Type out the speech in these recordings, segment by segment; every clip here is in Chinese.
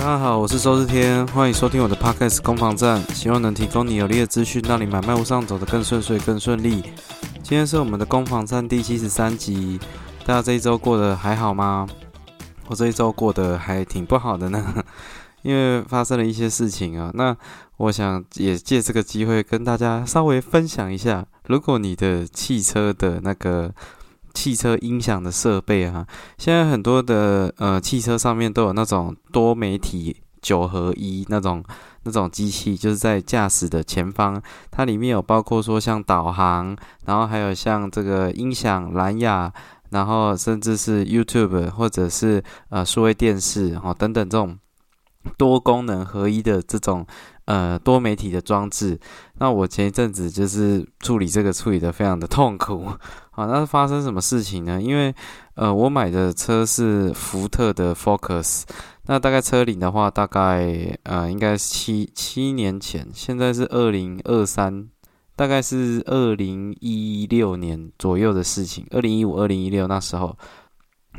大家好，我是周日天，欢迎收听我的 Podcast 攻防战，希望能提供你有力的资讯，让你买卖路上走得更顺遂、更顺利。今天是我们的攻防战第七十三集，大家这一周过得还好吗？我这一周过得还挺不好的呢，因为发生了一些事情啊。那我想也借这个机会跟大家稍微分享一下，如果你的汽车的那个。汽车音响的设备啊，现在很多的呃汽车上面都有那种多媒体九合一那种那种机器，就是在驾驶的前方，它里面有包括说像导航，然后还有像这个音响、蓝牙，然后甚至是 YouTube 或者是呃数位电视哦等等这种多功能合一的这种呃多媒体的装置。那我前一阵子就是处理这个处理的非常的痛苦。啊，那发生什么事情呢？因为，呃，我买的车是福特的 Focus，那大概车龄的话，大概呃，应该是七七年前，现在是二零二三，大概是二零一六年左右的事情，二零一五、二零一六那时候，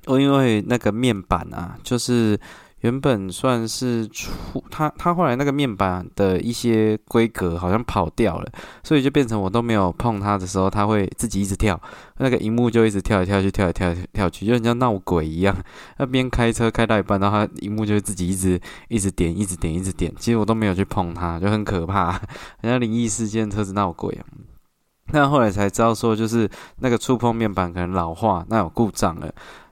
我因为那个面板啊，就是。原本算是出他他后来那个面板的一些规格好像跑掉了，所以就变成我都没有碰它的时候，它会自己一直跳，那个荧幕就一直跳来跳去，跳来跳跳去，就像闹鬼一样。那边开车开到一半，然后它荧幕就会自己一直一直点，一直点，一直点。其实我都没有去碰它，就很可怕，人家灵异事件，车子闹鬼。那后来才知道说，就是那个触碰面板可能老化，那有故障了。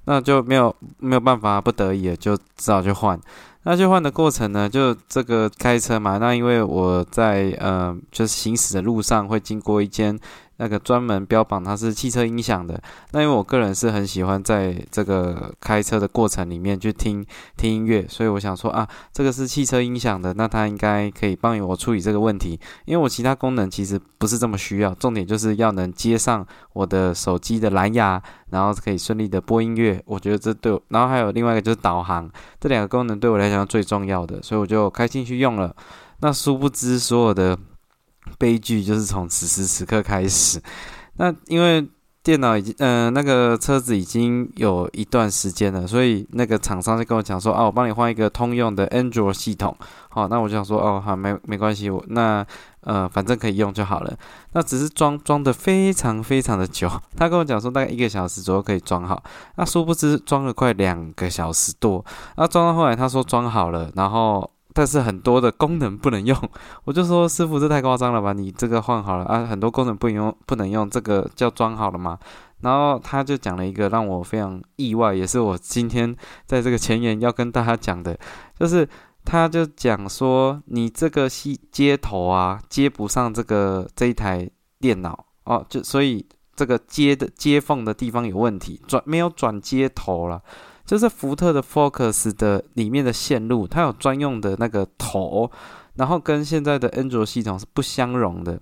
那就没有没有办法，不得已就只好去换。那去换的过程呢，就这个开车嘛。那因为我在呃，就是行驶的路上会经过一间。那个专门标榜它是汽车音响的，那因为我个人是很喜欢在这个开车的过程里面去听听音乐，所以我想说啊，这个是汽车音响的，那它应该可以帮我处理这个问题，因为我其他功能其实不是这么需要，重点就是要能接上我的手机的蓝牙，然后可以顺利的播音乐，我觉得这对，然后还有另外一个就是导航，这两个功能对我来讲最重要的，所以我就开进去用了，那殊不知所有的。悲剧就是从此时此刻开始。那因为电脑已经，嗯，那个车子已经有一段时间了，所以那个厂商就跟我讲说，啊，我帮你换一个通用的 Android 系统。好，那我就想说，哦，好，没没关系，我那呃，反正可以用就好了。那只是装装的非常非常的久，他跟我讲说大概一个小时左右可以装好。那殊不知装了快两个小时多。那装到后来，他说装好了，然后。但是很多的功能不能用，我就说师傅这太夸张了吧？你这个换好了啊，很多功能不能用，不能用，这个叫装好了吗？然后他就讲了一个让我非常意外，也是我今天在这个前言要跟大家讲的，就是他就讲说你这个系接头啊接不上这个这一台电脑哦，就所以这个接的接缝的地方有问题，转没有转接头了。就是福特的 Focus 的里面的线路，它有专用的那个头，然后跟现在的安卓系统是不相容的，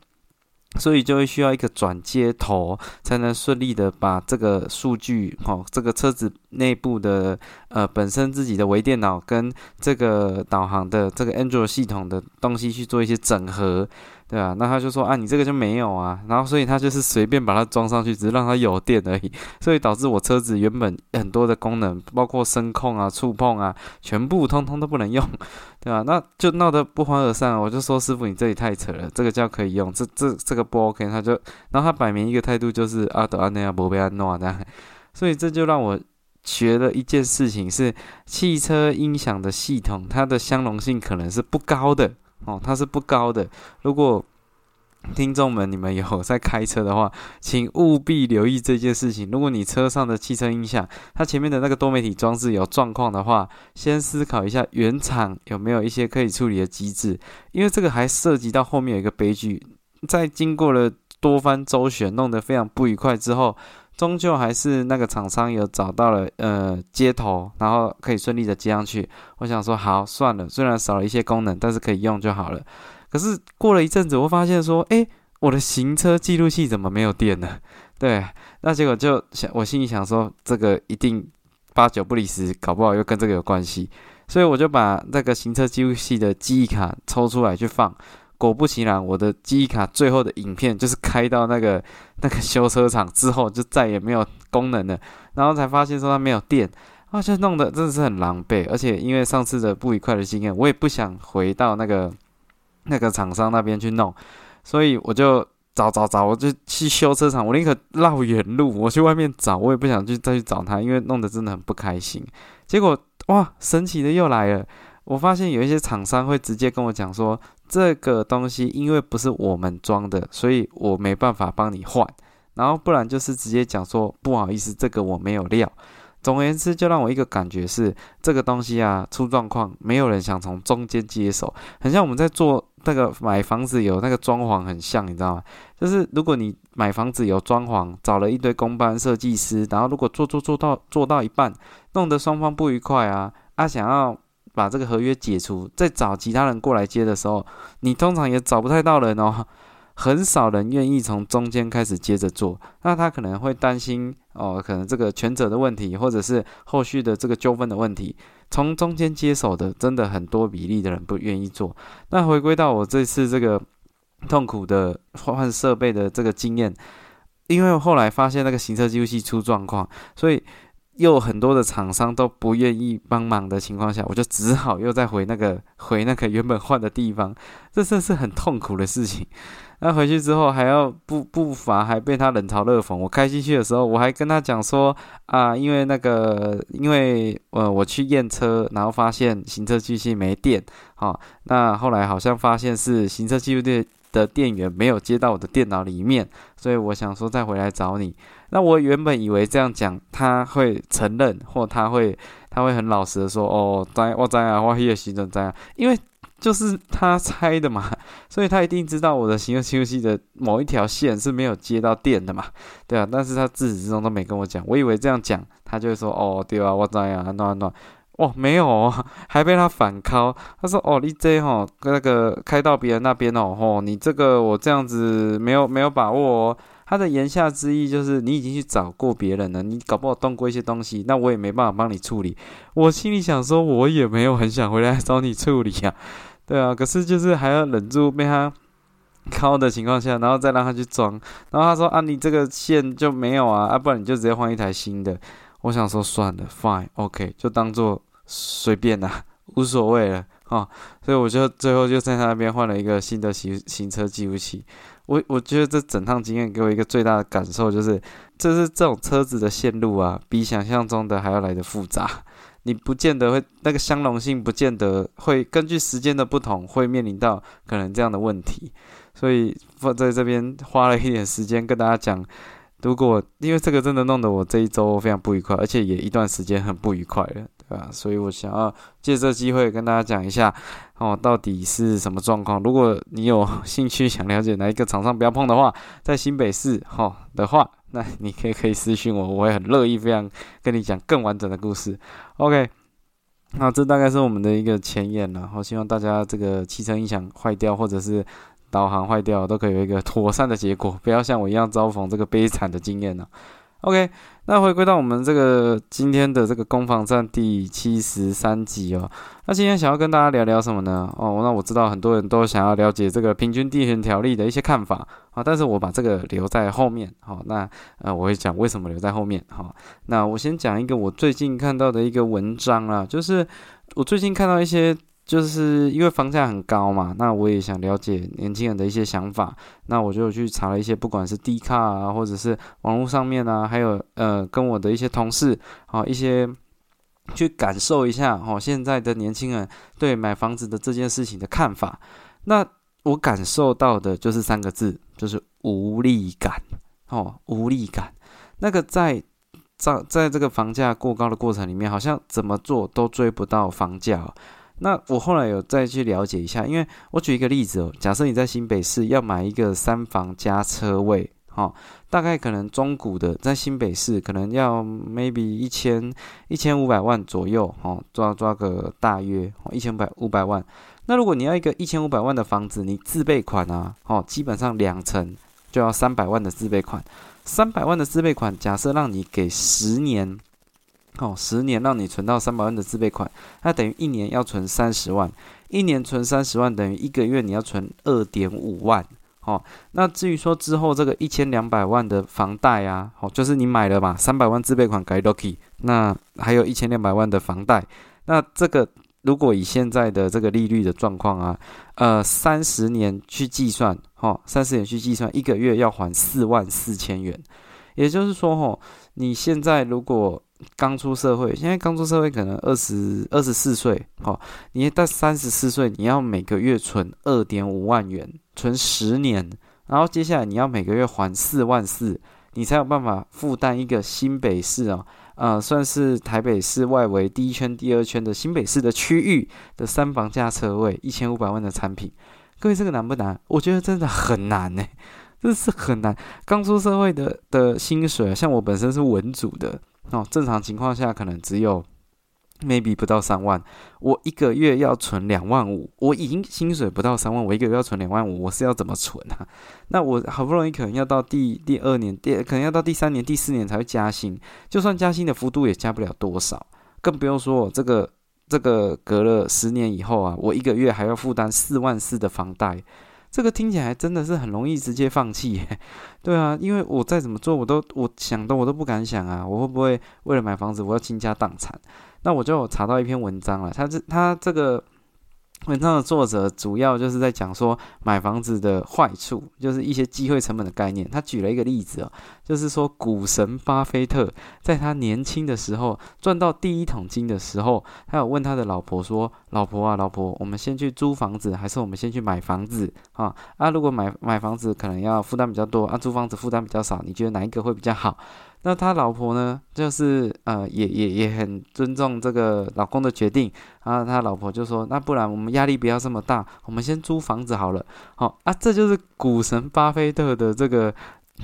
所以就会需要一个转接头，才能顺利的把这个数据，哈，这个车子内部的呃本身自己的微电脑跟这个导航的这个安卓系统的东西去做一些整合。对啊，那他就说啊，你这个就没有啊，然后所以他就是随便把它装上去，只是让它有电而已，所以导致我车子原本很多的功能，包括声控啊、触碰啊，全部通通都不能用，对吧？那就闹得不欢而散。我就说师傅，你这里太扯了，这个叫可以用，这这这个不 OK。他就，然后他摆明一个态度就是阿德安内亚博贝安诺这样，所以这就让我学了一件事情是，汽车音响的系统它的相容性可能是不高的。哦，它是不高的。如果听众们你们有在开车的话，请务必留意这件事情。如果你车上的汽车音响，它前面的那个多媒体装置有状况的话，先思考一下原厂有没有一些可以处理的机制，因为这个还涉及到后面有一个悲剧。在经过了多番周旋，弄得非常不愉快之后。终究还是那个厂商有找到了呃接头，然后可以顺利的接上去。我想说好算了，虽然少了一些功能，但是可以用就好了。可是过了一阵子，我发现说，诶，我的行车记录器怎么没有电呢？对，那结果就想，我心里想说，这个一定八九不离十，搞不好又跟这个有关系。所以我就把那个行车记录器的记忆卡抽出来去放。果不其然，我的记忆卡最后的影片就是开到那个 那个修车厂之后，就再也没有功能了。然后才发现说它没有电，啊，就弄得真的是很狼狈。而且因为上次的不愉快的经验，我也不想回到那个那个厂商那边去弄，所以我就找找找，我就去修车厂，我宁可绕远路，我去外面找，我也不想去再去找他，因为弄得真的很不开心。结果哇，神奇的又来了，我发现有一些厂商会直接跟我讲说，这个东西因为不是我们装的，所以我没办法帮你换。然后不然就是直接讲说不好意思，这个我没有料。总而言之，就让我一个感觉是这个东西啊出状况，没有人想从中间接手，很像我们在做那个买房子有那个装潢很像，你知道吗？就是如果你买房子有装潢，找了一堆公班设计师，然后如果做做做到做到一半，弄得双方不愉快啊，啊想要把这个合约解除，再找其他人过来接的时候，你通常也找不太到人哦。很少人愿意从中间开始接着做，那他可能会担心哦，可能这个权责的问题，或者是后续的这个纠纷的问题，从中间接手的真的很多比例的人不愿意做。那回归到我这次这个痛苦的换设备的这个经验，因为后来发现那个行车记录器出状况，所以又很多的厂商都不愿意帮忙的情况下，我就只好又再回那个 回那个原本换的地方，这真是很痛苦的事情。那回去之后还要不不乏还被他冷嘲热讽。我开进去的时候，我还跟他讲说啊，因为那个，因为呃我去验车，然后发现行车机器没电，好，那后来好像发现是行车记录电的电源没有接到我的电脑里面，所以我想说再回来找你。那我原本以为这样讲他会承认，或他会他会很老实的说哦，在我在啊，我也行政在啊，因为。就是他猜的嘛，所以他一定知道我的行车记录器的某一条线是没有接到电的嘛，对啊，但是他自始至终都没跟我讲，我以为这样讲，他就会说哦，对啊，我知啊，暖暖，哦，没有哦，还被他反敲，他说哦，你这吼那个开到别人那边哦，吼，你这个我这样子没有没有把握哦。他的言下之意就是，你已经去找过别人了，你搞不好动过一些东西，那我也没办法帮你处理。我心里想说，我也没有很想回来找你处理呀，对啊，可是就是还要忍住被他敲的情况下，然后再让他去装。然后他说啊，你这个线就没有啊，啊，不然你就直接换一台新的。我想说算了，fine，OK，就当做随便啦，无所谓了啊。所以我就最后就在他那边换了一个新的行行车记录器。我我觉得这整趟经验给我一个最大的感受就是，就是这种车子的线路啊，比想象中的还要来的复杂。你不见得会那个相容性，不见得会根据时间的不同，会面临到可能这样的问题。所以放在这边花了一点时间跟大家讲，如果因为这个真的弄得我这一周非常不愉快，而且也一段时间很不愉快了。啊，所以我想要借这机会跟大家讲一下，哦，到底是什么状况？如果你有兴趣想了解哪一个厂商不要碰的话，在新北市哈的话，那你可以可以私信我，我会很乐意非常跟你讲更完整的故事。OK，那这大概是我们的一个前言了，好，希望大家这个汽车音响坏掉或者是导航坏掉都可以有一个妥善的结果，不要像我一样遭逢这个悲惨的经验呢。OK，那回归到我们这个今天的这个攻防战第七十三集哦。那今天想要跟大家聊聊什么呢？哦，那我知道很多人都想要了解这个平均地权条例的一些看法啊，但是我把这个留在后面。好，那呃，我会讲为什么留在后面。好，那我先讲一个我最近看到的一个文章啊，就是我最近看到一些。就是因为房价很高嘛，那我也想了解年轻人的一些想法，那我就去查了一些，不管是 D 卡啊，或者是网络上面啊，还有呃，跟我的一些同事啊，一些去感受一下哦，现在的年轻人对买房子的这件事情的看法。那我感受到的就是三个字，就是无力感哦，无力感。那个在在在这个房价过高的过程里面，好像怎么做都追不到房价。那我后来有再去了解一下，因为我举一个例子哦，假设你在新北市要买一个三房加车位，哈，大概可能中古的在新北市可能要 maybe 一千一千五百万左右，哈，抓抓个大约一千百五百万。那如果你要一个一千五百万的房子，你自备款啊，哦，基本上两层就要三百万的自备款，三百万的自备款，假设让你给十年。哦，十年让你存到三百万的自备款，那等于一年要存三十万，一年存三十万等于一个月你要存二点五万。哦，那至于说之后这个一千两百万的房贷啊，哦，就是你买了嘛，三百万自备款改 lucky，那还有一千两百万的房贷，那这个如果以现在的这个利率的状况啊，呃，三十年去计算，哈，三十年去计算，一个月要还四万四千元，也就是说，哈，你现在如果刚出社会，现在刚出社会可能二十二十四岁，哈，你到三十四岁，你要每个月存二点五万元，存十年，然后接下来你要每个月还四万四，你才有办法负担一个新北市啊。呃，算是台北市外围第一圈、第二圈的新北市的区域的三房价车位，一千五百万的产品。各位，这个难不难？我觉得真的很难呢，这是很难。刚出社会的的薪水，像我本身是文组的哦，正常情况下可能只有。maybe 不到三万，我一个月要存两万五，我已经薪水不到三万，我一个月要存两万五，我是要怎么存啊？那我好不容易可能要到第第二年，第可能要到第三年、第四年才会加薪，就算加薪的幅度也加不了多少，更不用说这个这个隔了十年以后啊，我一个月还要负担四万四的房贷，这个听起来真的是很容易直接放弃，对啊，因为我再怎么做，我都我想的我都不敢想啊，我会不会为了买房子我要倾家荡产？那我就查到一篇文章了，他这他这个文章的作者主要就是在讲说买房子的坏处，就是一些机会成本的概念。他举了一个例子哦，就是说股神巴菲特在他年轻的时候赚到第一桶金的时候，他有问他的老婆说：“老婆啊，老婆，我们先去租房子，还是我们先去买房子啊？啊，如果买买房子可能要负担比较多，啊，租房子负担比较少，你觉得哪一个会比较好？”那他老婆呢，就是呃，也也也很尊重这个老公的决定。然后他老婆就说：“那不然我们压力不要这么大，我们先租房子好了。”好啊，这就是股神巴菲特的这个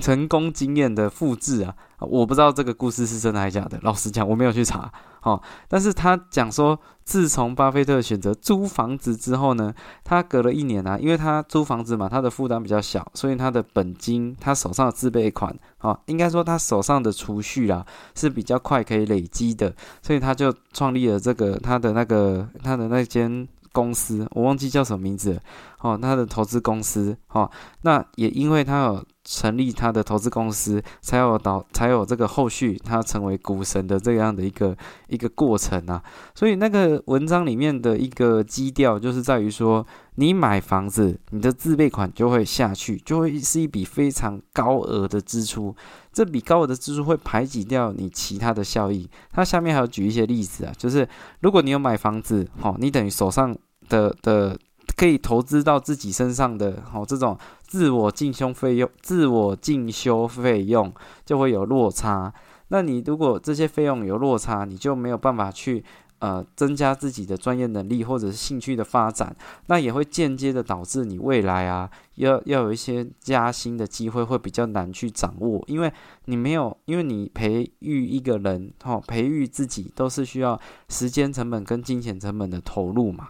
成功经验的复制啊。我不知道这个故事是真的还是假的，老实讲我没有去查。好，但是他讲说，自从巴菲特选择租房子之后呢，他隔了一年啊，因为他租房子嘛，他的负担比较小，所以他的本金，他手上的自备款，啊，应该说他手上的储蓄啦是比较快可以累积的，所以他就创立了这个他的那个他的那间。公司我忘记叫什么名字，哦，他的投资公司，哦，那也因为他有成立他的投资公司，才有导才有这个后续他成为股神的这样的一个一个过程啊。所以那个文章里面的一个基调就是在于说，你买房子，你的自备款就会下去，就会是一笔非常高额的支出。这笔高额的支出会排挤掉你其他的效益。他下面还有举一些例子啊，就是如果你有买房子，哦，你等于手上的的可以投资到自己身上的，哦，这种自我进修费用、自我进修费用就会有落差。那你如果这些费用有落差，你就没有办法去。呃，增加自己的专业能力或者是兴趣的发展，那也会间接的导致你未来啊，要要有一些加薪的机会会比较难去掌握，因为你没有，因为你培育一个人，哈，培育自己都是需要时间成本跟金钱成本的投入嘛。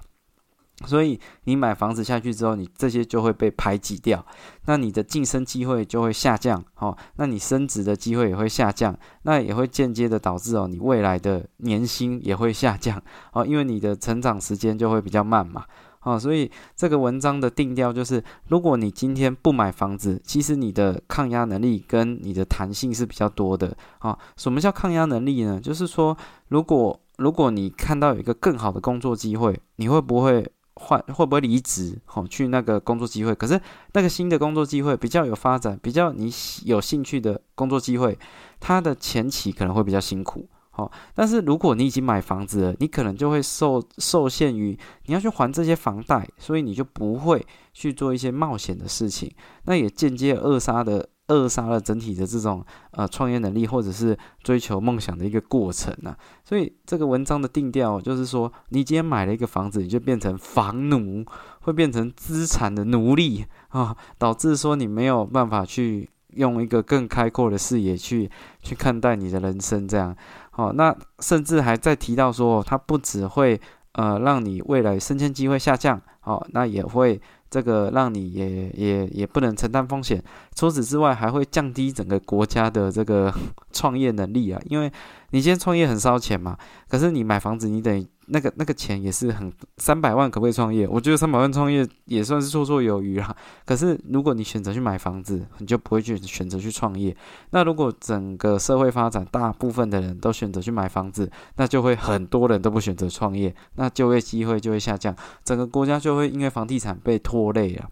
所以你买房子下去之后，你这些就会被排挤掉，那你的晋升机会就会下降，哦，那你升职的机会也会下降，那也会间接的导致哦，你未来的年薪也会下降，哦，因为你的成长时间就会比较慢嘛，哦，所以这个文章的定调就是，如果你今天不买房子，其实你的抗压能力跟你的弹性是比较多的，啊，什么叫抗压能力呢？就是说，如果如果你看到有一个更好的工作机会，你会不会？换会不会离职？好，去那个工作机会。可是那个新的工作机会比较有发展，比较你有兴趣的工作机会，它的前期可能会比较辛苦。好，但是如果你已经买房子了，你可能就会受受限于你要去还这些房贷，所以你就不会去做一些冒险的事情。那也间接扼杀的。扼杀了整体的这种呃创业能力，或者是追求梦想的一个过程啊。所以这个文章的定调就是说，你今天买了一个房子，你就变成房奴，会变成资产的奴隶啊，导致说你没有办法去用一个更开阔的视野去去看待你的人生。这样，好，那甚至还在提到说，它不只会呃让你未来升迁机会下降，好，那也会。这个让你也也也不能承担风险，除此之外还会降低整个国家的这个 创业能力啊，因为你今天创业很烧钱嘛，可是你买房子，你得那个那个钱也是很三百万可不可以创业？我觉得三百万创业也算是绰绰有余啦。可是如果你选择去买房子，你就不会去选择去创业。那如果整个社会发展，大部分的人都选择去买房子，那就会很多人都不选择创业，那就业机会就会下降，整个国家就会因为房地产被拖累啊。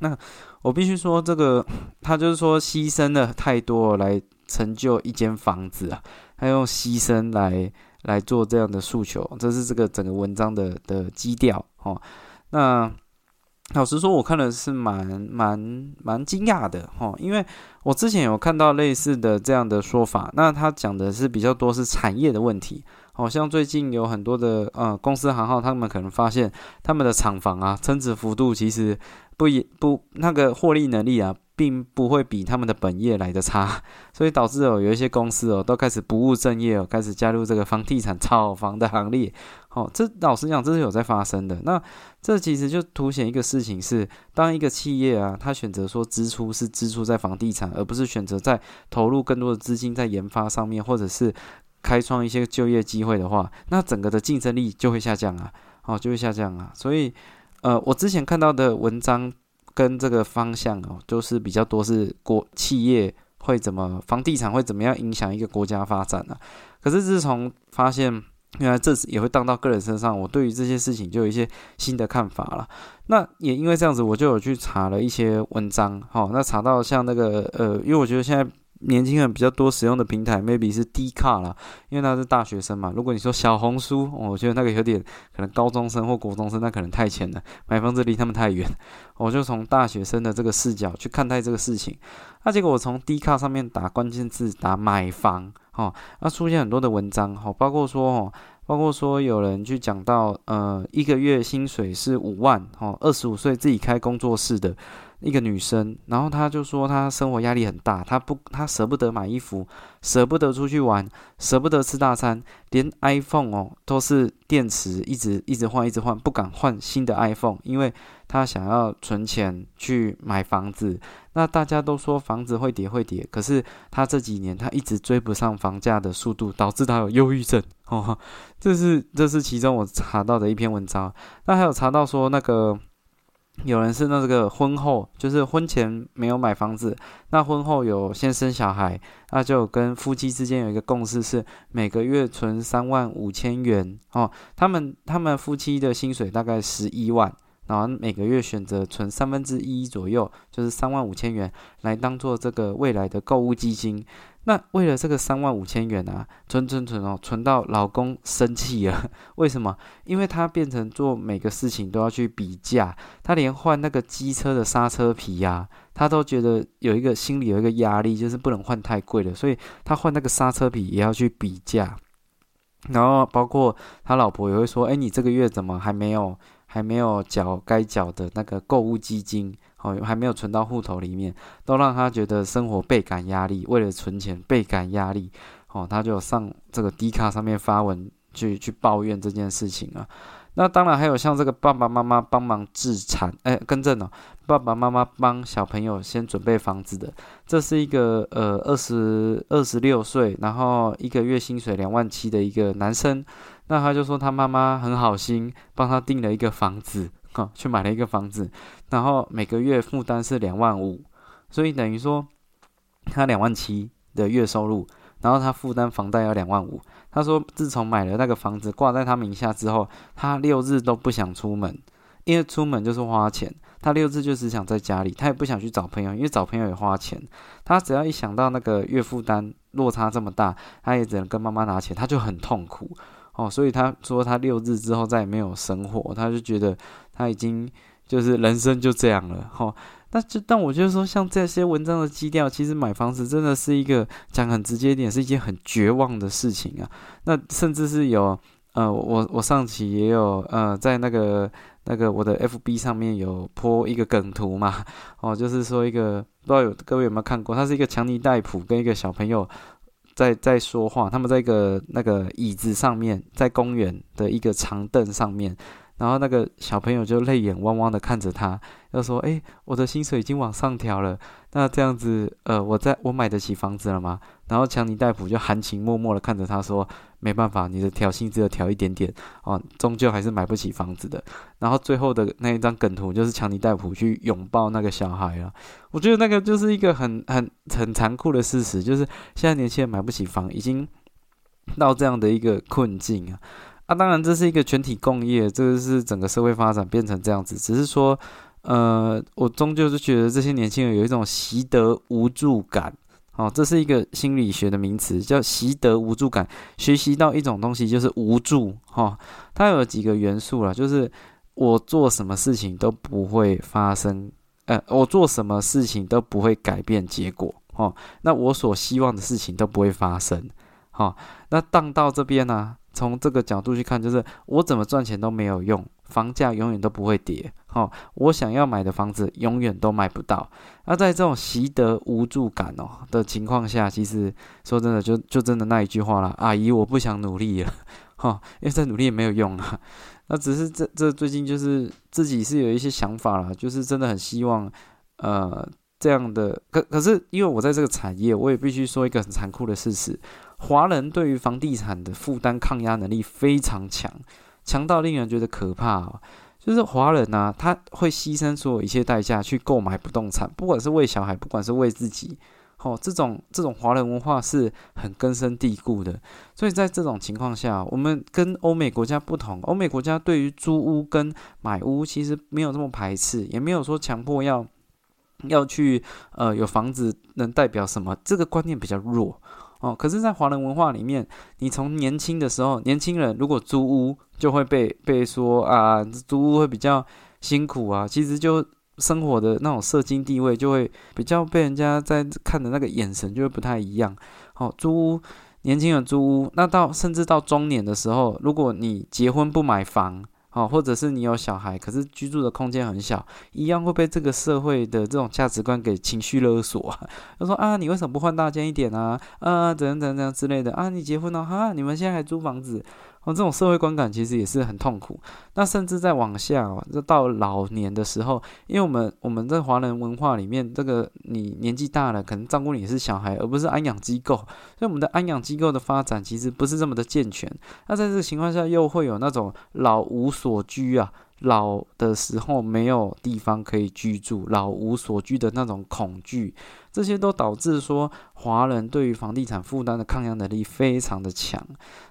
那我必须说，这个 他就是说牺牲了太多来成就一间房子啊，他用牺牲来。来做这样的诉求，这是这个整个文章的的基调哦。那老实说，我看的是蛮蛮蛮惊讶的哈，因为我之前有看到类似的这样的说法。那他讲的是比较多是产业的问题，好像最近有很多的呃公司行号，他们可能发现他们的厂房啊增值幅度其实不也不那个获利能力啊。并不会比他们的本业来的差，所以导致哦有一些公司哦都开始不务正业哦，开始加入这个房地产炒房的行列。哦，这老实讲，这是有在发生的。那这其实就凸显一个事情是，当一个企业啊，他选择说支出是支出在房地产，而不是选择在投入更多的资金在研发上面，或者是开创一些就业机会的话，那整个的竞争力就会下降啊，哦就会下降啊。所以，呃，我之前看到的文章。跟这个方向哦，都是比较多是国企业会怎么房地产会怎么样影响一个国家发展呢？可是自从发现原来这也会荡到个人身上，我对于这些事情就有一些新的看法了。那也因为这样子，我就有去查了一些文章，哈，那查到像那个呃，因为我觉得现在。年轻人比较多使用的平台，maybe 是 D 卡啦，因为他是大学生嘛。如果你说小红书，我觉得那个有点可能高中生或国中生，那可能太浅了，买房子离他们太远。我就从大学生的这个视角去看待这个事情。那结果我从 D 卡上面打关键字，打买房，哦，那出现很多的文章，哦，包括说，哦，包括说有人去讲到，呃，一个月薪水是五万，哦，二十五岁自己开工作室的。一个女生，然后她就说她生活压力很大，她不，她舍不得买衣服，舍不得出去玩，舍不得吃大餐，连 iPhone 哦都是电池一直一直换一直换，不敢换新的 iPhone，因为她想要存钱去买房子。那大家都说房子会跌会跌，可是她这几年她一直追不上房价的速度，导致她有忧郁症哦。这是这是其中我查到的一篇文章。那还有查到说那个。有人是那这个婚后，就是婚前没有买房子，那婚后有先生小孩，那就跟夫妻之间有一个共识，是每个月存三万五千元哦。他们他们夫妻的薪水大概十一万，然后每个月选择存三分之一左右，就是三万五千元，来当做这个未来的购物基金。那为了这个三万五千元啊，存存存哦，存到老公生气了。为什么？因为他变成做每个事情都要去比价，他连换那个机车的刹车皮呀，他都觉得有一个心里有一个压力，就是不能换太贵的，所以他换那个刹车皮也要去比价。然后包括他老婆也会说：“哎，你这个月怎么还没有还没有缴该缴的那个购物基金？”哦，还没有存到户头里面，都让他觉得生活倍感压力。为了存钱倍感压力，哦，他就上这个 D 卡上面发文去去抱怨这件事情啊。那当然还有像这个爸爸妈妈帮忙置产，哎，更正哦，爸爸妈妈帮小朋友先准备房子的，这是一个呃二十二十六岁，然后一个月薪水两万七的一个男生，那他就说他妈妈很好心帮他订了一个房子。哈，去买了一个房子，然后每个月负担是两万五，所以等于说他两万七的月收入，然后他负担房贷要两万五。他说，自从买了那个房子挂在他名下之后，他六日都不想出门，因为出门就是花钱。他六日就只想在家里，他也不想去找朋友，因为找朋友也花钱。他只要一想到那个月负担落差这么大，他也只能跟妈妈拿钱，他就很痛苦。哦，所以他说他六日之后再也没有生活，他就觉得他已经就是人生就这样了。哈，那就但我就说，像这些文章的基调，其实买房子真的是一个讲很直接一点，是一件很绝望的事情啊。那甚至是有呃，我我上期也有呃，在那个那个我的 FB 上面有泼一个梗图嘛。哦，就是说一个不知道有各位有没有看过，他是一个强尼戴普跟一个小朋友。在在说话，他们在一个那个椅子上面，在公园的一个长凳上面，然后那个小朋友就泪眼汪汪的看着他，要说：“哎，我的薪水已经往上调了，那这样子，呃，我在我买得起房子了吗？”然后强尼戴普就含情脉脉的看着他说：“没办法，你的调薪只有调一点点啊，终究还是买不起房子的。然后最后的那一张梗图就是强尼戴普去拥抱那个小孩啊，我觉得那个就是一个很很很残酷的事实，就是现在年轻人买不起房，已经到这样的一个困境啊。啊，当然这是一个全体共业，这个是整个社会发展变成这样子，只是说，呃，我终究是觉得这些年轻人有一种习得无助感。哦，这是一个心理学的名词，叫习得无助感。学习到一种东西就是无助，哈，它有几个元素了，就是我做什么事情都不会发生，呃，我做什么事情都不会改变结果，哦，那我所希望的事情都不会发生，好，那当到这边呢，从这个角度去看，就是我怎么赚钱都没有用。房价永远都不会跌，哦，我想要买的房子永远都买不到。那在这种习得无助感哦的情况下，其实说真的，就就真的那一句话了，阿姨，我不想努力了，哈，因为再努力也没有用啊。那只是这这最近就是自己是有一些想法了，就是真的很希望，呃，这样的。可可是因为我在这个产业，我也必须说一个很残酷的事实：华人对于房地产的负担抗压能力非常强。强到令人觉得可怕哦，就是华人呐，他会牺牲所有一切代价去购买不动产，不管是为小孩，不管是为自己，哦，这种这种华人文化是很根深蒂固的。所以在这种情况下，我们跟欧美国家不同，欧美国家对于租屋跟买屋其实没有这么排斥，也没有说强迫要要去呃有房子能代表什么，这个观念比较弱。哦，可是，在华人文化里面，你从年轻的时候，年轻人如果租屋，就会被被说啊，租屋会比较辛苦啊。其实，就生活的那种社经地位，就会比较被人家在看的那个眼神就会不太一样。哦，租屋，年轻人租屋，那到甚至到中年的时候，如果你结婚不买房。好，或者是你有小孩，可是居住的空间很小，一样会被这个社会的这种价值观给情绪勒索啊。他说啊，你为什么不换大间一点啊？啊，怎样怎样怎样之类的啊？你结婚了哈？你们现在还租房子？哦，这种社会观感其实也是很痛苦。那甚至再往下哦，就到老年的时候，因为我们我们在华人文化里面，这个你年纪大了，可能照顾你是小孩，而不是安养机构。所以我们的安养机构的发展其实不是这么的健全。那在这个情况下，又会有那种老无所居啊。老的时候没有地方可以居住，老无所居的那种恐惧，这些都导致说华人对于房地产负担的抗压能力非常的强。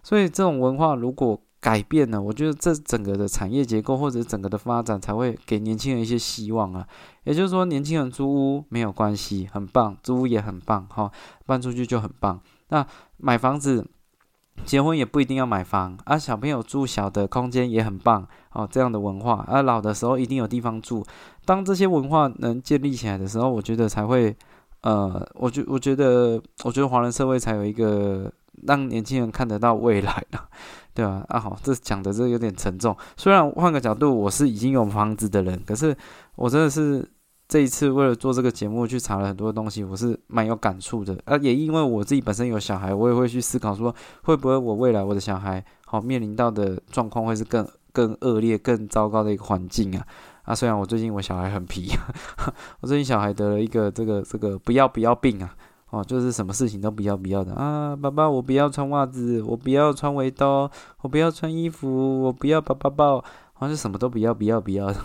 所以这种文化如果改变了，我觉得这整个的产业结构或者整个的发展才会给年轻人一些希望啊。也就是说，年轻人租屋没有关系，很棒，租屋也很棒，哈，搬出去就很棒。那买房子。结婚也不一定要买房啊，小朋友住小的空间也很棒哦。这样的文化啊，老的时候一定有地方住。当这些文化能建立起来的时候，我觉得才会呃，我觉我觉得我觉得华人社会才有一个让年轻人看得到未来的，对吧？啊，好，这讲的这有点沉重。虽然换个角度，我是已经有房子的人，可是我真的是。这一次为了做这个节目，去查了很多东西，我是蛮有感触的。啊，也因为我自己本身有小孩，我也会去思考说，会不会我未来我的小孩好面临到的状况会是更更恶劣、更糟糕的一个环境啊？啊，虽然我最近我小孩很皮，我最近小孩得了一个这个这个不要不要病啊，哦，就是什么事情都不要不要的啊，爸爸我不要穿袜子，我不要穿围兜，我不要穿衣服，我不要抱抱抱，好像什么都不要不要不要的。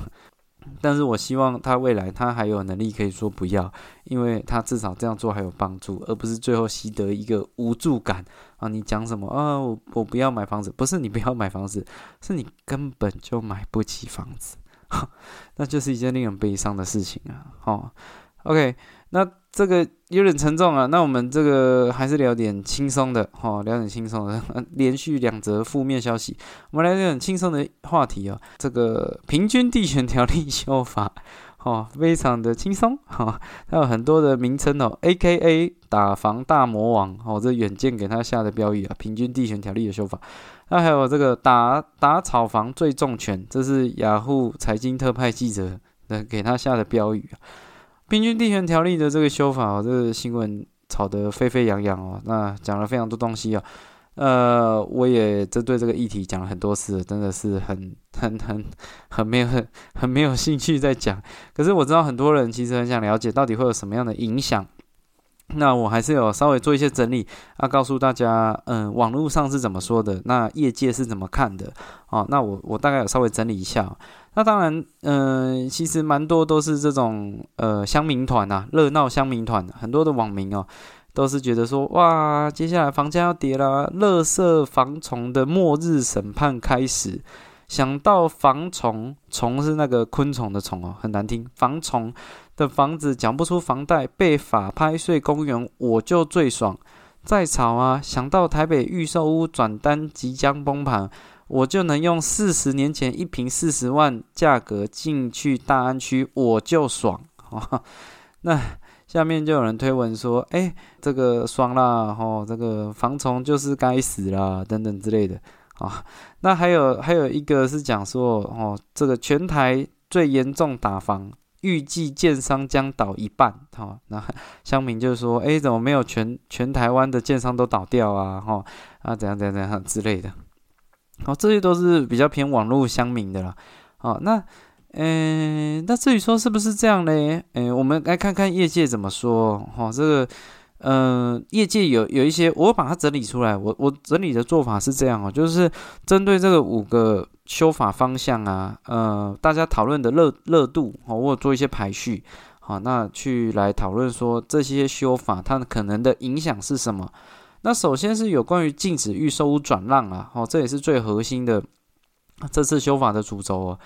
但是我希望他未来他还有能力可以说不要，因为他至少这样做还有帮助，而不是最后习得一个无助感啊！你讲什么啊？我我不要买房子，不是你不要买房子，是你根本就买不起房子，那就是一件令人悲伤的事情啊！好，OK，那。这个有点沉重啊，那我们这个还是聊点轻松的，哈，聊点轻松的。连续两则负面消息，我们来点轻松的话题啊。这个平均地权条例修法，哦，非常的轻松，哈，它有很多的名称哦，A.K.A. 打房大魔王，哦，这远见给他下的标语啊，平均地权条例的修法。那还有这个打打炒房最重拳，这是雅虎财经特派记者的给他下的标语啊。平均地权条例的这个修法，这个新闻炒得沸沸扬扬哦，那讲了非常多东西哦，呃，我也针对这个议题讲了很多次，真的是很 很很很没有很很没有兴趣在讲。可是我知道很多人其实很想了解，到底会有什么样的影响，那我还是有稍微做一些整理，啊，告诉大家，嗯，网络上是怎么说的，那业界是怎么看的，哦，那我我大概有稍微整理一下。那当然，嗯，其实蛮多都是这种呃乡民团呐，热闹乡民团，很多的网民哦，都是觉得说，哇，接下来房价要跌啦，乐色房虫的末日审判开始。想到房虫，虫是那个昆虫的虫哦，很难听。房虫的房子讲不出房贷，被法拍税公园，我就最爽。再吵啊！想到台北预售屋转单即将崩盘，我就能用四十年前一瓶四十万价格进去大安区，我就爽。那下面就有人推文说：“哎，这个爽啦！吼，这个防虫就是该死啦，等等之类的。”啊，那还有还有一个是讲说，哦，这个全台最严重打房，预计建商将倒一半。哈，那乡民就说，哎，怎么没有全全台湾的建商都倒掉啊？哈，啊，怎样怎样怎样之类的。好，这些都是比较偏网络乡民的啦。好，那，嗯，那至于说是不是这样呢？嗯，我们来看看业界怎么说。哈，这个。嗯，业界有有一些，我把它整理出来。我我整理的做法是这样哦，就是针对这个五个修法方向啊，呃，大家讨论的热热度哦，我做一些排序，好，那去来讨论说这些修法它可能的影响是什么。那首先是有关于禁止预售屋转让啊，哦，这也是最核心的这次修法的主轴哦。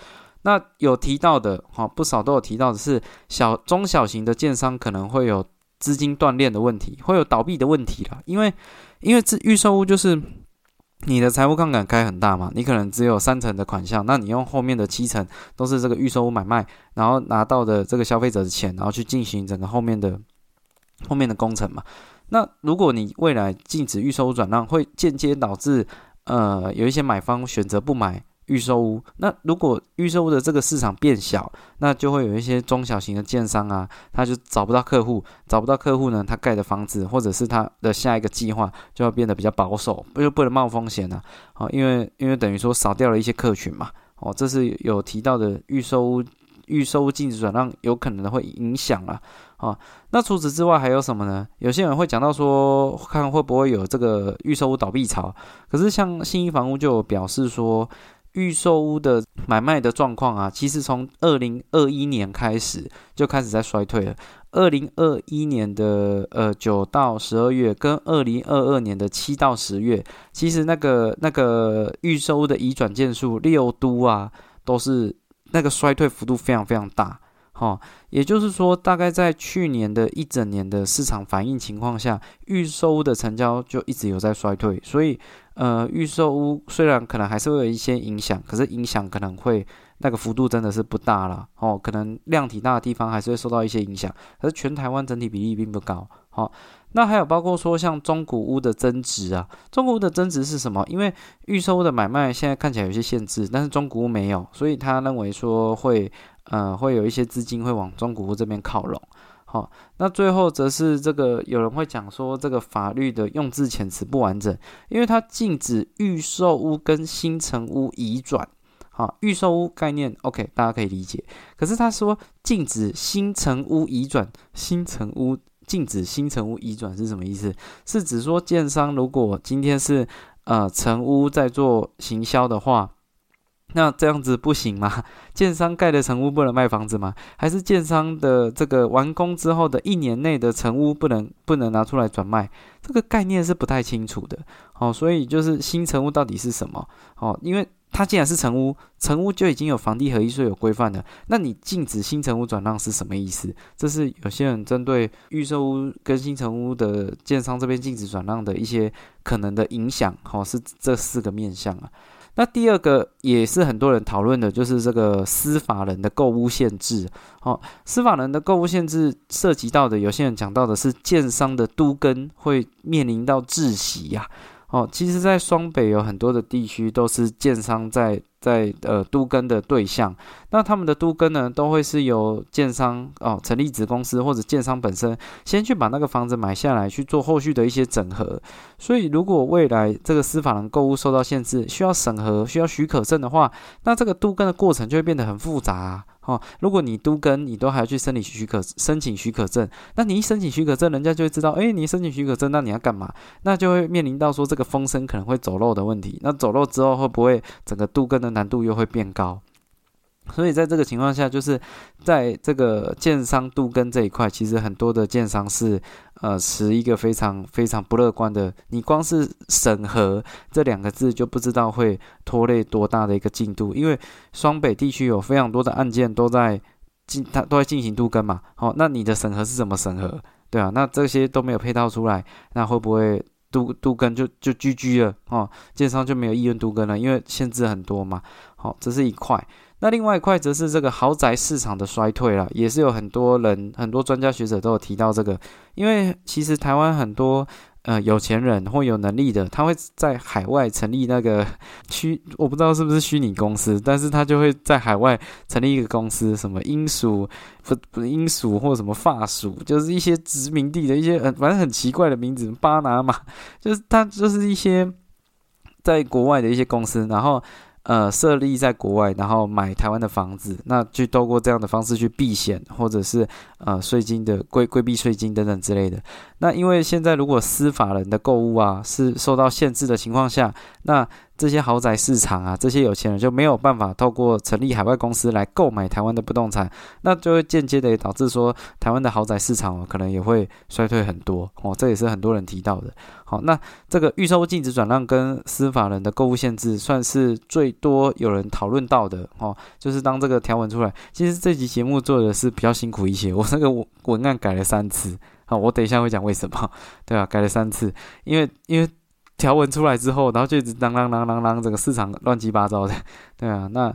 那有提到的，哈，不少都有提到的是小中小型的建商可能会有。资金断裂的问题会有倒闭的问题啦，因为因为这预售屋就是你的财务杠杆开很大嘛，你可能只有三成的款项，那你用后面的七成都是这个预售屋买卖，然后拿到的这个消费者的钱，然后去进行整个后面的后面的工程嘛。那如果你未来禁止预售转让，会间接导致呃有一些买方选择不买。预售屋，那如果预售屋的这个市场变小，那就会有一些中小型的建商啊，他就找不到客户，找不到客户呢，他盖的房子或者是他的下一个计划就要变得比较保守，不就不能冒风险呢？哦，因为因为等于说少掉了一些客群嘛，哦，这是有提到的预售屋预售禁止转让有可能会影响啊，啊，那除此之外还有什么呢？有些人会讲到说，看会不会有这个预售屋倒闭潮，可是像新一房屋就表示说。预售屋的买卖的状况啊，其实从二零二一年开始就开始在衰退了。二零二一年的呃九到十二月，跟二零二二年的七到十月，其实那个那个预售屋的移转件数六都啊，都是那个衰退幅度非常非常大。哈，也就是说，大概在去年的一整年的市场反应情况下，预售屋的成交就一直有在衰退，所以。呃，预售屋虽然可能还是会有一些影响，可是影响可能会那个幅度真的是不大了哦。可能量体大的地方还是会受到一些影响，可是全台湾整体比例并不高。好，那还有包括说像中古屋的增值啊，中古屋的增值是什么？因为预售屋的买卖现在看起来有些限制，但是中古屋没有，所以他认为说会呃会有一些资金会往中古屋这边靠拢。好，那最后则是这个有人会讲说，这个法律的用字遣词不完整，因为它禁止预售屋跟新城屋移转。好，预售屋概念 OK，大家可以理解。可是他说禁止新城屋移转，新城屋禁止新城屋移转是什么意思？是指说建商如果今天是呃城屋在做行销的话。那这样子不行吗？建商盖的成屋不能卖房子吗？还是建商的这个完工之后的一年内的成屋不能不能拿出来转卖？这个概念是不太清楚的。哦，所以就是新成屋到底是什么？哦，因为它既然是成屋，成屋就已经有房地合一税有规范的，那你禁止新成屋转让是什么意思？这是有些人针对预售屋跟新成屋的建商这边禁止转让的一些可能的影响。哦，是这四个面向啊。那第二个也是很多人讨论的，就是这个司法人的购物限制。哦，司法人的购物限制涉及到的，有些人讲到的是建商的都根会面临到窒息呀。哦，其实，在双北有很多的地区都是建商在在呃都更的对象，那他们的都更呢，都会是由建商哦成立子公司或者建商本身先去把那个房子买下来去做后续的一些整合。所以如果未来这个司法人购物受到限制，需要审核、需要许可证的话，那这个都更的过程就会变得很复杂。哦，如果你都跟你都还要去申请许可申请许可证，那你一申请许可证，人家就会知道，哎，你申请许可证，那你要干嘛？那就会面临到说这个风声可能会走漏的问题。那走漏之后，会不会整个都跟的难度又会变高？所以在这个情况下，就是在这个建商度跟这一块，其实很多的建商是呃持一个非常非常不乐观的。你光是审核这两个字，就不知道会拖累多大的一个进度。因为双北地区有非常多的案件都在进，它都在进行度跟嘛。好，那你的审核是怎么审核？对啊，那这些都没有配套出来，那会不会度度跟就就居居了？哦，建商就没有意愿度跟了，因为限制很多嘛。好，这是一块。那另外一块则是这个豪宅市场的衰退了，也是有很多人、很多专家学者都有提到这个。因为其实台湾很多呃有钱人或有能力的，他会在海外成立那个 虚，我不知道是不是虚拟公司，但是他就会在海外成立一个公司，什么英属不不英属或什么法属，就是一些殖民地的一些呃反正很奇怪的名字，巴拿马，就是他就是一些在国外的一些公司，然后。呃，设立在国外，然后买台湾的房子，那去透过这样的方式去避险，或者是呃税金的规规避税金等等之类的。那因为现在如果司法人的购物啊是受到限制的情况下，那这些豪宅市场啊，这些有钱人就没有办法透过成立海外公司来购买台湾的不动产，那就会间接的导致说台湾的豪宅市场，可能也会衰退很多哦，这也是很多人提到的。好，那这个预售禁止转让跟司法人的购物限制，算是最多有人讨论到的哦。就是当这个条文出来，其实这集节目做的是比较辛苦一些，我那个文案改了三次好，我等一下会讲为什么，对吧？改了三次，因为因为。条文出来之后，然后就一直啷啷啷啷啷，整个市场乱七八糟的，对啊，那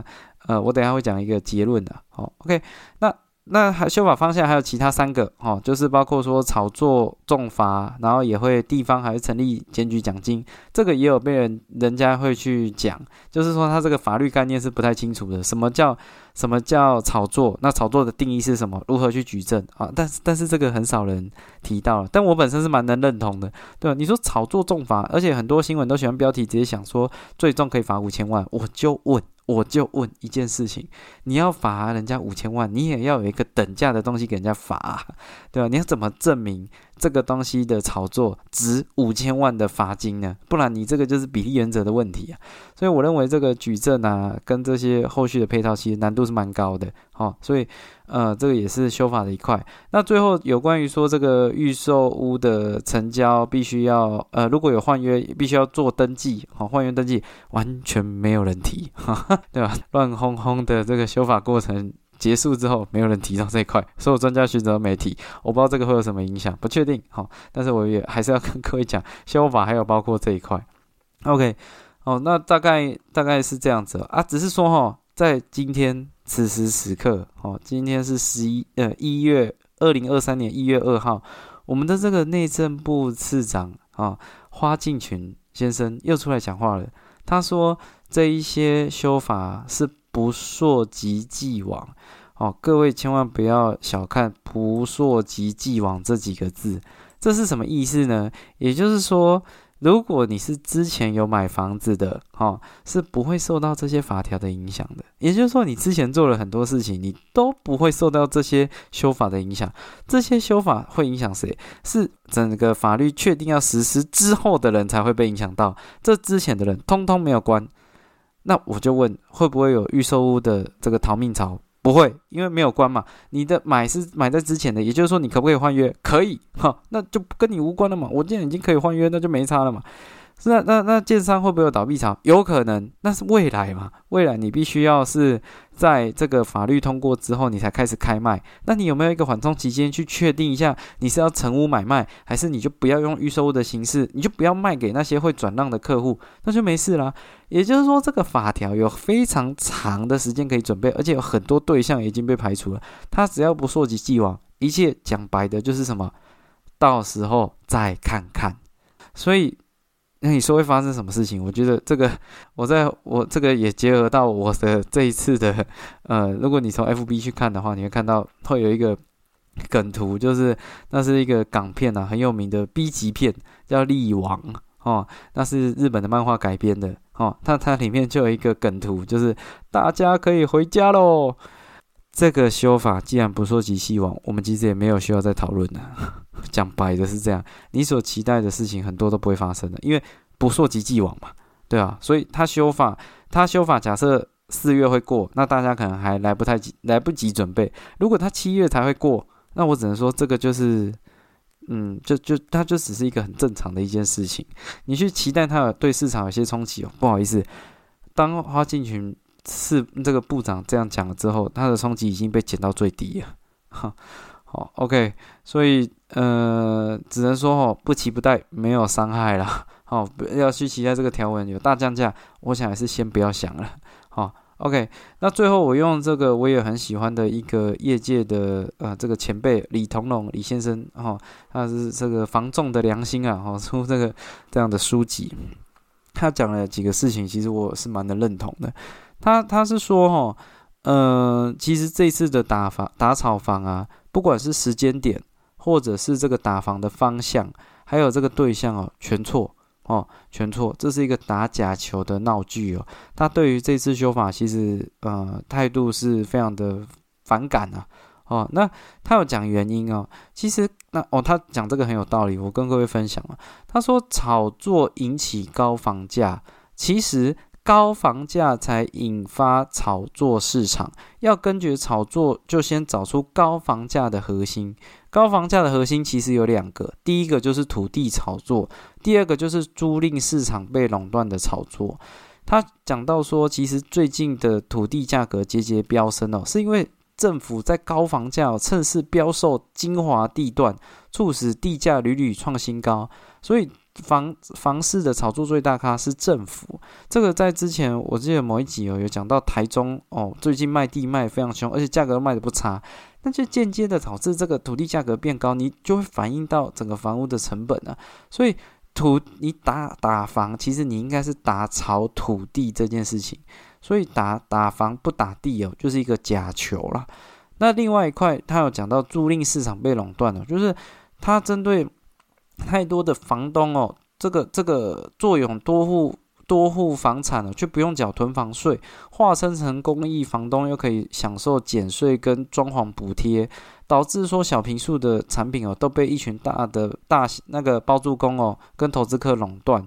呃，我等下会讲一个结论的，好，OK，那。那还修法方向还有其他三个哦，就是包括说炒作重罚，然后也会地方还会成立检举奖金，这个也有被人人家会去讲，就是说他这个法律概念是不太清楚的，什么叫什么叫炒作？那炒作的定义是什么？如何去举证啊？但是但是这个很少人提到了，但我本身是蛮能认同的，对吧？你说炒作重罚，而且很多新闻都喜欢标题直接想说最重可以罚五千万，我就问。我就问一件事情：你要罚人家五千万，你也要有一个等价的东西给人家罚，对吧？你要怎么证明？这个东西的炒作值五千万的罚金呢？不然你这个就是比例原则的问题啊。所以我认为这个举证啊，跟这些后续的配套其实难度是蛮高的。好，所以呃，这个也是修法的一块。那最后有关于说这个预售屋的成交必须要呃，如果有换约，必须要做登记。好，换约登记完全没有人提，哈 哈对吧？乱哄哄的这个修法过程。结束之后，没有人提到这一块，所有专家学者没提，我不知道这个会有什么影响，不确定。好，但是我也还是要跟各位讲，修法还有包括这一块。OK，哦，那大概大概是这样子啊，只是说哈，在今天此时此刻，哦，今天是十一呃一月二零二三年一月二号，我们的这个内政部次长啊花敬群先生又出来讲话了，他说这一些修法是。不溯及既往，哦，各位千万不要小看“不溯及既往”这几个字，这是什么意思呢？也就是说，如果你是之前有买房子的，哦，是不会受到这些法条的影响的。也就是说，你之前做了很多事情，你都不会受到这些修法的影响。这些修法会影响谁？是整个法律确定要实施之后的人才会被影响到，这之前的人通通没有关。那我就问，会不会有预售屋的这个逃命潮？不会，因为没有关嘛。你的买是买在之前的，也就是说，你可不可以换约？可以，哈，那就跟你无关了嘛。我既然已经可以换约，那就没差了嘛。那那那建商会不会有倒闭潮？有可能，那是未来嘛。未来你必须要是在这个法律通过之后，你才开始开卖。那你有没有一个缓冲期间去确定一下，你是要成屋买卖，还是你就不要用预售屋的形式，你就不要卖给那些会转让的客户，那就没事啦。也就是说，这个法条有非常长的时间可以准备，而且有很多对象已经被排除了。他只要不溯及既往，一切讲白的就是什么，到时候再看看。所以。那你说会发生什么事情？我觉得这个，我在我这个也结合到我的这一次的，呃，如果你从 FB 去看的话，你会看到会有一个梗图，就是那是一个港片啊，很有名的 B 级片，叫《力王》哦，那是日本的漫画改编的哦，它它里面就有一个梗图，就是大家可以回家喽。这个修法既然不说及希望，我们其实也没有需要再讨论了。讲白的是这样，你所期待的事情很多都不会发生的，因为不溯及既往嘛，对啊，所以他修法，他修法，假设四月会过，那大家可能还来不太及，来不及准备。如果他七月才会过，那我只能说这个就是，嗯，就就他就只是一个很正常的一件事情。你去期待他对市场有些冲击哦，不好意思，当花进群。是这个部长这样讲了之后，他的冲击已经被减到最低了。哈，哦，OK，所以呃，只能说哦，不期不待，没有伤害了。好，要去期待这个条文有大降价，我想还是先不要想了。好，OK，那最后我用这个我也很喜欢的一个业界的呃这个前辈李同龙李先生，哈，他是这个防重的良心啊，哈，出这个这样的书籍，他讲了几个事情，其实我是蛮能认同的。他他是说哈，呃，其实这次的打房打草房啊，不管是时间点，或者是这个打房的方向，还有这个对象哦，全错哦，全错，这是一个打假球的闹剧哦。他对于这次修法，其实呃态度是非常的反感啊。哦，那他有讲原因哦，其实那哦，他讲这个很有道理，我跟各位分享了。他说炒作引起高房价，其实。高房价才引发炒作市场，要根据炒作，就先找出高房价的核心。高房价的核心其实有两个，第一个就是土地炒作，第二个就是租赁市场被垄断的炒作。他讲到说，其实最近的土地价格节节飙升哦，是因为政府在高房价趁势标售精华地段，促使地价屡屡创新高，所以。房房市的炒作最大咖是政府，这个在之前我记得某一集哦有讲到台中哦，最近卖地卖非常凶，而且价格卖的不差，那就间接的导致这个土地价格变高，你就会反映到整个房屋的成本啊。所以土你打打房，其实你应该是打炒土地这件事情，所以打打房不打地哦，就是一个假球了。那另外一块他有讲到租赁市场被垄断了，就是他针对。太多的房东哦，这个这个坐拥多户多户房产了，却不用缴囤房税，化身成公益房东，又可以享受减税跟装潢补贴，导致说小平数的产品哦都被一群大的大那个包租公哦跟投资客垄断。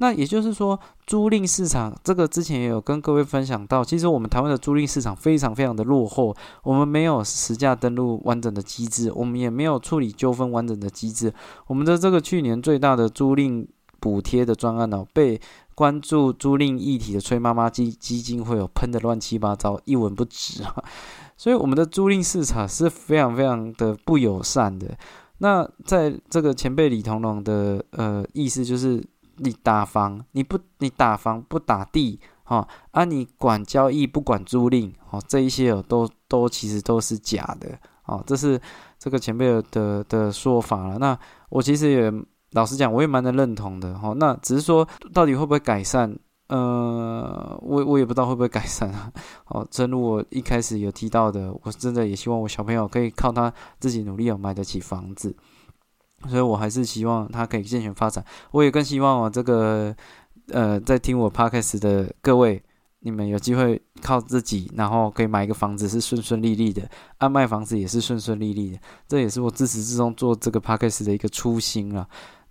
那也就是说，租赁市场这个之前也有跟各位分享到，其实我们台湾的租赁市场非常非常的落后，我们没有实价登录完整的机制，我们也没有处理纠纷完整的机制。我们的这个去年最大的租赁补贴的专案呢，被关注租赁议题的崔妈妈基基金会有喷的乱七八糟，一文不值啊。所以我们的租赁市场是非常非常的不友善的。那在这个前辈李同龙的呃意思就是。你打房，你不你打房不打地，哈啊！你管交易不管租赁，哦，这一些哦都都其实都是假的，哦，这是这个前辈的的说法了。那我其实也老实讲，我也蛮能认同的，哈。那只是说到底会不会改善？呃，我我也不知道会不会改善啊。哦，正如我一开始有提到的，我真的也希望我小朋友可以靠他自己努力，哦买得起房子。所以我还是希望它可以健全发展。我也更希望我这个呃，在听我 podcast 的各位，你们有机会靠自己，然后可以买一个房子是顺顺利利的，啊，卖房子也是顺顺利利的。这也是我自始至终做这个 podcast 的一个初心了。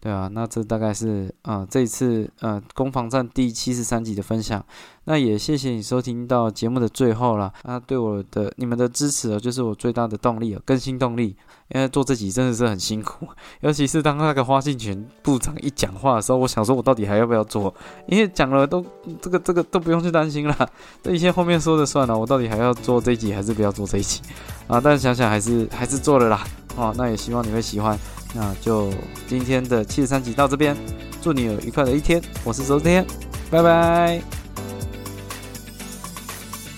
对啊，那这大概是呃这一次呃攻防战第七十三集的分享。那也谢谢你收听到节目的最后了。那对我的你们的支持哦，就是我最大的动力哦，更新动力。因为做这集真的是很辛苦，尤其是当那个花信群部长一讲话的时候，我想说我到底还要不要做？因为讲了都这个这个都不用去担心了，这一切后面说的算了。我到底还要做这一集还是不要做这一集啊？但想想还是还是做了啦。哦，那也希望你会喜欢。那就今天的七十三集到这边，祝你有愉快的一天。我是周天，拜拜。